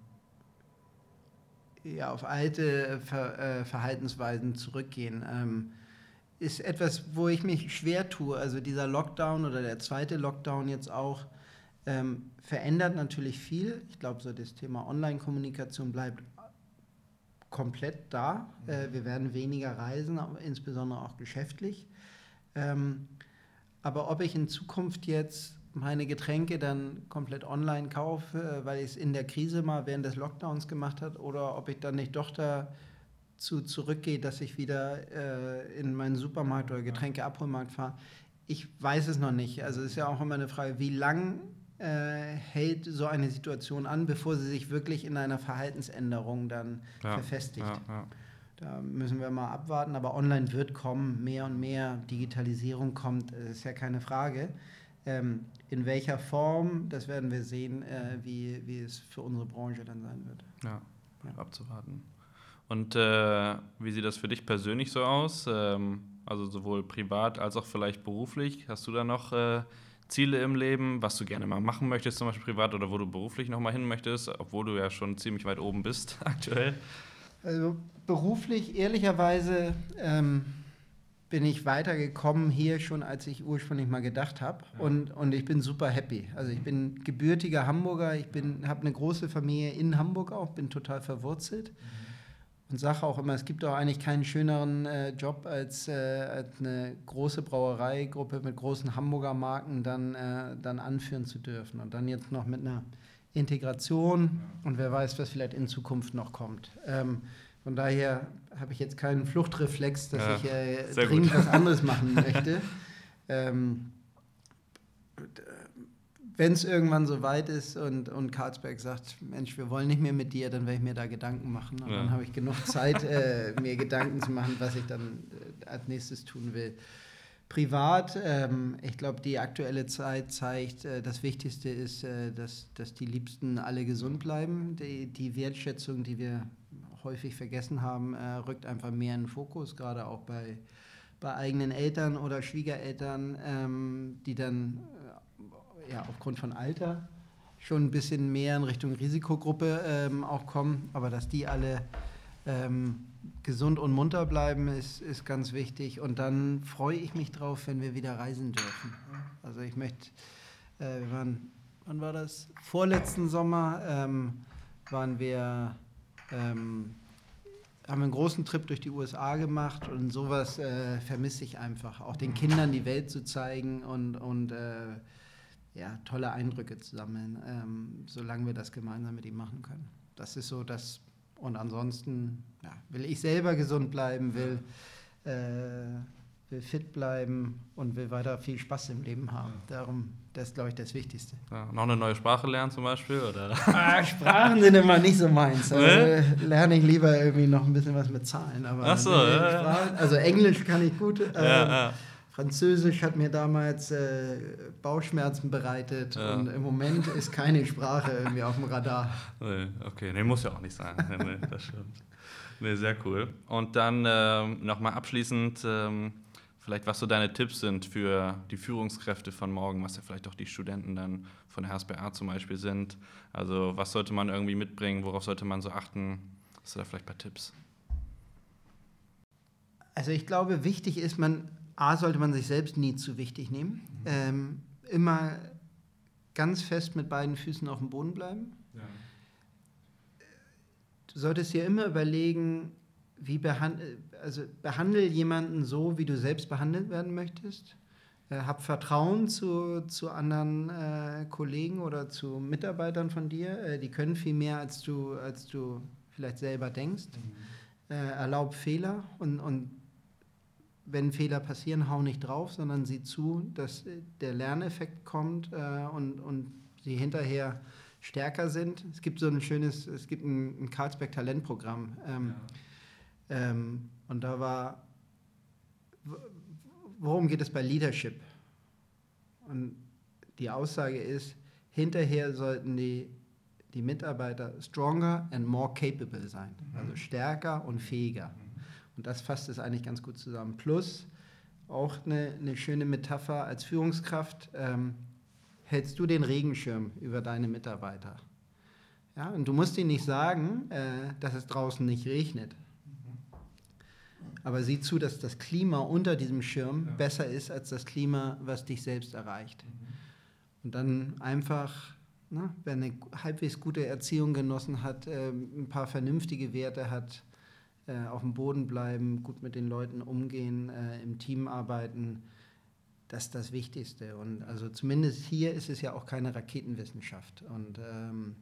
ja, auf alte Ver, äh, Verhaltensweisen zurückgehen. Ähm, ist etwas, wo ich mich schwer tue. Also dieser Lockdown oder der zweite Lockdown jetzt auch ähm, verändert natürlich viel. Ich glaube, so das Thema Online-Kommunikation bleibt komplett da. Äh, wir werden weniger reisen, insbesondere auch geschäftlich. Ähm, aber ob ich in Zukunft jetzt meine Getränke dann komplett online kaufe, äh, weil ich es in der Krise mal während des Lockdowns gemacht habe, oder ob ich dann nicht doch dazu zurückgehe, dass ich wieder äh, in meinen Supermarkt oder Getränkeabholmarkt fahre, ich weiß es noch nicht. Also es ist ja auch immer eine Frage, wie lang hält so eine Situation an, bevor sie sich wirklich in einer Verhaltensänderung dann ja, verfestigt. Ja, ja. Da müssen wir mal abwarten, aber online wird kommen, mehr und mehr Digitalisierung kommt, ist ja keine Frage. Ähm, in welcher Form, das werden wir sehen, äh, wie, wie es für unsere Branche dann sein wird. Ja, abzuwarten. Und äh, wie sieht das für dich persönlich so aus? Ähm, also sowohl privat als auch vielleicht beruflich? Hast du da noch äh, Ziele im Leben, was du gerne mal machen möchtest, zum Beispiel privat oder wo du beruflich noch mal hin möchtest, obwohl du ja schon ziemlich weit oben bist aktuell? Also beruflich, ehrlicherweise, ähm, bin ich weitergekommen hier schon, als ich ursprünglich mal gedacht habe. Ja. Und, und ich bin super happy. Also ich bin gebürtiger Hamburger, ich habe eine große Familie in Hamburg auch, bin total verwurzelt. Mhm und sage auch immer, es gibt auch eigentlich keinen schöneren äh, Job, als, äh, als, eine große Brauereigruppe mit großen Hamburger Marken dann, äh, dann anführen zu dürfen. Und dann jetzt noch mit einer Integration und wer weiß, was vielleicht in Zukunft noch kommt. Ähm, von daher habe ich jetzt keinen Fluchtreflex, dass ja, ich äh, dringend gut. was anderes machen möchte. ähm, wenn es irgendwann so weit ist und, und Karlsberg sagt, Mensch, wir wollen nicht mehr mit dir, dann werde ich mir da Gedanken machen. Und ja. dann habe ich genug Zeit, äh, mir Gedanken zu machen, was ich dann äh, als nächstes tun will. Privat, ähm, ich glaube, die aktuelle Zeit zeigt, äh, das Wichtigste ist, äh, dass, dass die Liebsten alle gesund bleiben. Die, die Wertschätzung, die wir häufig vergessen haben, äh, rückt einfach mehr in den Fokus, gerade auch bei, bei eigenen Eltern oder Schwiegereltern, ähm, die dann ja, aufgrund von Alter schon ein bisschen mehr in Richtung Risikogruppe ähm, auch kommen. Aber dass die alle ähm, gesund und munter bleiben, ist, ist ganz wichtig. Und dann freue ich mich drauf, wenn wir wieder reisen dürfen. Also ich möchte, äh, wir waren, wann war das? Vorletzten Sommer ähm, waren wir ähm, haben einen großen Trip durch die USA gemacht und sowas äh, vermisse ich einfach. Auch den Kindern die Welt zu zeigen und, und äh, ja, tolle Eindrücke zu sammeln, ähm, solange wir das gemeinsam mit ihm machen können. Das ist so das. Und ansonsten ja, will ich selber gesund bleiben, will, äh, will fit bleiben und will weiter viel Spaß im Leben haben. Darum, das ist, glaube ich, das Wichtigste. Ja, noch eine neue Sprache lernen zum Beispiel? Oder? Ah, Sprachen sind immer nicht so meins. Also, ne? lerne ich lieber irgendwie noch ein bisschen was mit Zahlen. Aber Ach so, ja, Sprachen, also Englisch kann ich gut. Ähm, ja, ja. Französisch hat mir damals äh, Bauchschmerzen bereitet ja. und im Moment ist keine Sprache irgendwie auf dem Radar. Nee, okay, nee, muss ja auch nicht sein. nee, nee, das stimmt. Nee, sehr cool. Und dann ähm, nochmal abschließend, ähm, vielleicht was so deine Tipps sind für die Führungskräfte von morgen, was ja vielleicht auch die Studenten dann von der HSBA zum Beispiel sind. Also was sollte man irgendwie mitbringen, worauf sollte man so achten? Hast du da vielleicht ein paar Tipps? Also ich glaube, wichtig ist, man A, sollte man sich selbst nie zu wichtig nehmen. Mhm. Ähm, immer ganz fest mit beiden Füßen auf dem Boden bleiben. Ja. Du solltest dir immer überlegen, wie behandel, also behandle jemanden so, wie du selbst behandelt werden möchtest. Äh, hab Vertrauen zu, zu anderen äh, Kollegen oder zu Mitarbeitern von dir. Äh, die können viel mehr, als du, als du vielleicht selber denkst. Mhm. Äh, erlaub Fehler und, und wenn Fehler passieren, hau nicht drauf, sondern sieh zu, dass der Lerneffekt kommt äh, und, und sie hinterher stärker sind. Es gibt so ein schönes, es gibt ein, ein Karlsberg Talentprogramm. Ähm, ja. ähm, und da war, worum geht es bei Leadership? Und die Aussage ist, hinterher sollten die, die Mitarbeiter stronger and more capable sein, also stärker und fähiger. Und das fasst es eigentlich ganz gut zusammen. Plus auch eine, eine schöne Metapher als Führungskraft, ähm, hältst du den Regenschirm über deine Mitarbeiter. Ja, und du musst ihnen nicht sagen, äh, dass es draußen nicht regnet. Aber sieh zu, dass das Klima unter diesem Schirm ja. besser ist als das Klima, was dich selbst erreicht. Mhm. Und dann einfach, ne, wer eine halbwegs gute Erziehung genossen hat, äh, ein paar vernünftige Werte hat, äh, auf dem Boden bleiben, gut mit den Leuten umgehen, äh, im Team arbeiten. Das ist das Wichtigste. Und also zumindest hier ist es ja auch keine Raketenwissenschaft. Und ähm,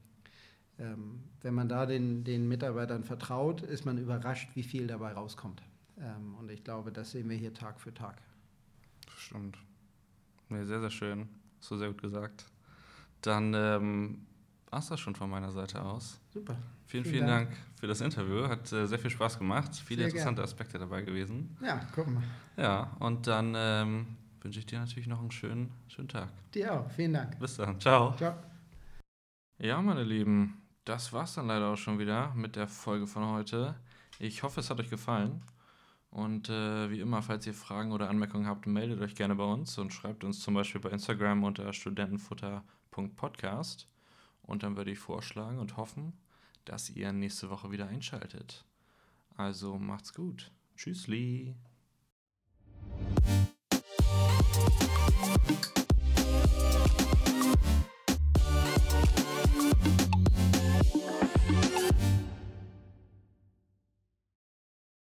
ähm, wenn man da den, den Mitarbeitern vertraut, ist man überrascht, wie viel dabei rauskommt. Ähm, und ich glaube, das sehen wir hier Tag für Tag. Stimmt. Nee, sehr, sehr schön. So sehr gut gesagt. Dann ähm, war es das schon von meiner Seite aus. Super. Vielen, vielen, vielen Dank. Dank. für das Interview. Hat äh, sehr viel Spaß gemacht. Viele sehr interessante gern. Aspekte dabei gewesen. Ja, guck mal. Ja, und dann ähm, wünsche ich dir natürlich noch einen schönen, schönen Tag. Dir auch. Vielen Dank. Bis dann. Ciao. Ciao. Ja, meine Lieben, das war's dann leider auch schon wieder mit der Folge von heute. Ich hoffe, es hat euch gefallen. Und äh, wie immer, falls ihr Fragen oder Anmerkungen habt, meldet euch gerne bei uns und schreibt uns zum Beispiel bei Instagram unter studentenfutter.podcast. Und dann würde ich vorschlagen und hoffen, dass ihr nächste Woche wieder einschaltet. Also macht's gut. Tschüssli.